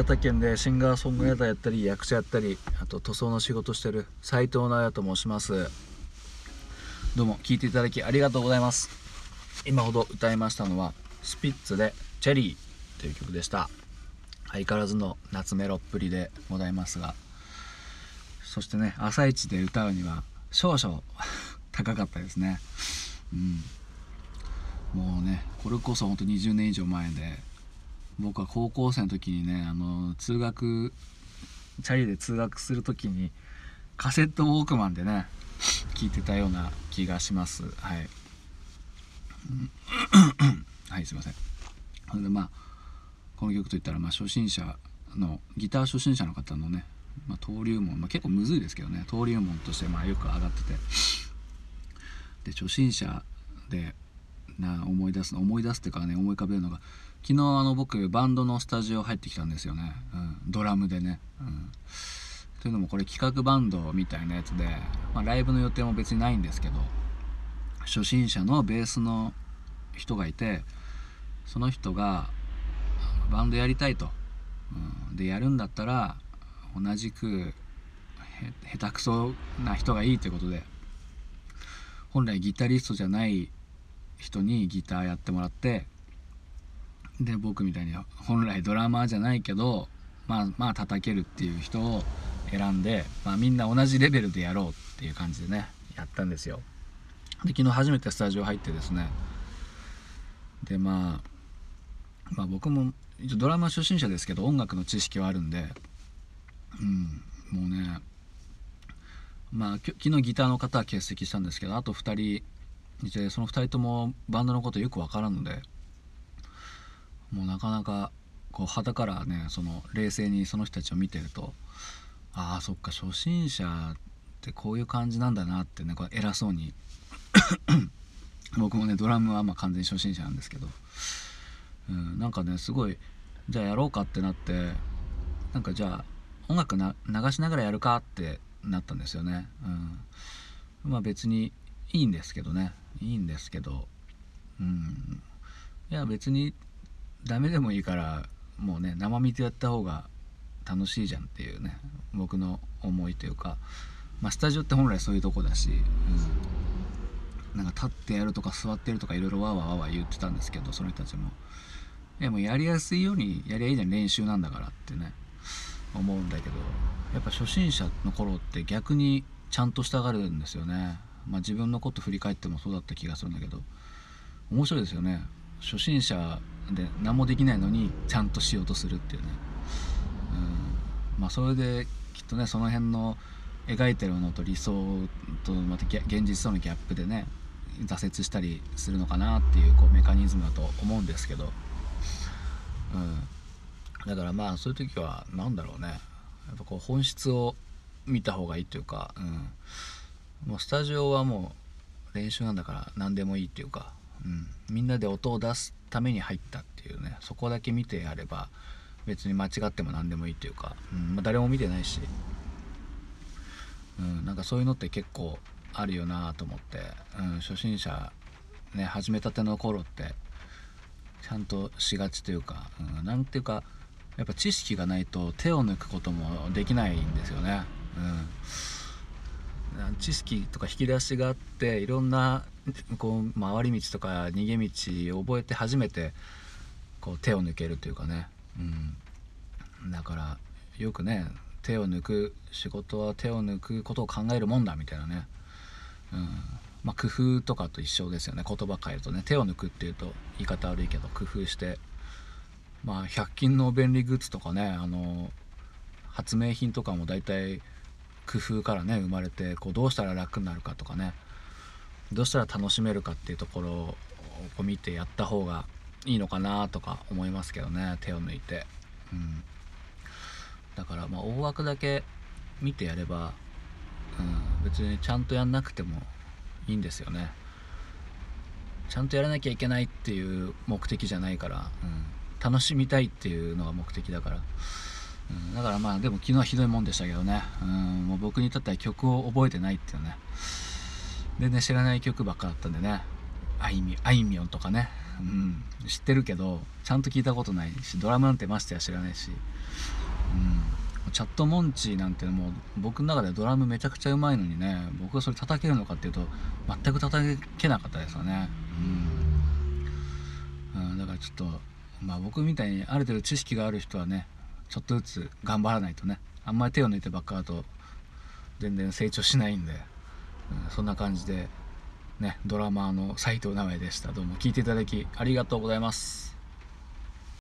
潟県でシンガーソングライターやったり役者やったりあと塗装の仕事してる斉藤直也と申します。どうも聴いていただきありがとうございます。今ほど歌いましたのはスピッツで「チェリー」という曲でした。相変わらずの夏メロっぷりでございますがそしてね朝一で歌うには少々 高かったですね。うん。もうねこれこそほんと20年以上前で僕は高校生の時にねあの通学チャリで通学する時にカセットウォークマンでね聞いてたような気がします。はい。はいすいません。それでまあこの曲といったら、まあ、初心者のギター初心者の方のね、まあ、登竜門、まあ、結構むずいですけどね登竜門としてまあよく上がってて。で初心者でな思い出すの思い出すっていうかね思い浮かべるのが昨日あの僕バンドのスタジオ入ってきたんですよね、うん、ドラムでね、うん、というのもこれ企画バンドみたいなやつで、まあ、ライブの予定も別にないんですけど初心者のベースの人がいてその人がバンドやりたいと、うん、でやるんだったら同じく下手くそな人がいいということで本来ギタリストじゃない人にギターやってもらってで僕みたいに本来ドラマーじゃないけどまあまあ叩けるっていう人を選んで、まあ、みんな同じレベルでやろうっていう感じでねやったんですよ。で昨日初めてスタジオ入ってですねでまあまあ僕もドラマ初心者ですけど音楽の知識はあるんでうんもうねまあ昨日ギターの方は欠席したんですけどあと2人いてその2人ともバンドのことよく分からんのでもうなかなかこう肌からねその冷静にその人たちを見てるとああそっか初心者ってこういう感じなんだなってねこう偉そうに 僕もねドラムはま完全に初心者なんですけど、うん、なんかねすごいじゃあやろうかってなってなんかじゃあ音楽流しながらやるかってなったんですよね、うん、まあ別にいいんですけどね。いいんですけど。うん。いや別にダメでもいいからもうね生身でやった方が楽しいじゃんっていうね。僕の思いというか、まあ、スタジオって本来そういうとこだし、うん、なんか立ってやるとか座ってるとかいろいろわわわわ言ってたんですけどその人たちも。いやもうやりやすいようにやりゃいいじゃん練習なんだからってね。思うんだけど。やっぱ初心者の頃って逆にちゃんとしたがるんですよね。まあ自分のこと振り返ってもそうだった気がするんだけど面白いですよね。初心者で何もできないのにちゃんとしようとするっていうね、うん、まあそれできっとねその辺の描いてるのと理想とまた現実とのギャップでね挫折したりするのかなっていうこうメカニズムだと思うんですけど、うん、だからまあそういう時は何だろうね。やっぱこう本質を見た方がいいというか、うん、もうスタジオはもう練習なんだから何でもいいっていうか、うん、みんなで音を出すために入ったっていうねそこだけ見てやれば別に間違っても何でもいいっていうか、うんまあ、誰も見てないし、うん、なんかそういうのって結構あるよなと思って、うん、初心者ね始めたての頃ってちゃんとしがちというか、うん、なんていうかやっぱ知識がないと手を抜くこともできないんですよね。うん知識とか引き出しがあっていろんなこう回り道とか逃げ道を覚えて初めてこう手を抜けるというかね、うん、だからよくね手を抜く仕事は手を抜くことを考えるもんだみたいなね、うん。まあ、工夫とかと一緒ですよね。言葉変えるとね。手を抜くっていうと言い方悪いけど工夫して。まあ100均の便利グッズとかねあの発明品とかも大体工夫からね生まれてこうどうしたら楽になるかとかね。どうしたら楽しめるかっていうところをこう見てやった方がいいのかなとか思いますけどね手を抜いて、うん、だからまあ大枠だけ見てやれば、うん、別にちゃんとやんなくてもいいんですよね。ちゃんとやらなきゃいけないっていう目的じゃないから、うん、楽しみたいっていうのが目的だから。うん、だからまあでも昨日はひどいもんでしたけどね、うん、もう僕にとっては曲を覚えてないっていうね。でね知らない曲ばっかだったんでね。あいみあいみょんとかね、うん、知ってるけどちゃんと聞いたことないしドラムなんてましてや知らないし、うん、チャットモンチーなんてもう僕の中ではドラムめちゃくちゃうまいのにね僕がそれ叩けるのかっていうと全く叩けなかったですよね、うん、うん、だからちょっとまあ僕みたいにある程度知識がある人はねちょっとずつ頑張らないとね。あんまり手を抜いてばっかだと全然成長しないんで、うん、そんな感じでねドラマーの斎藤直哉でした。どうも聞いていただきありがとうございます。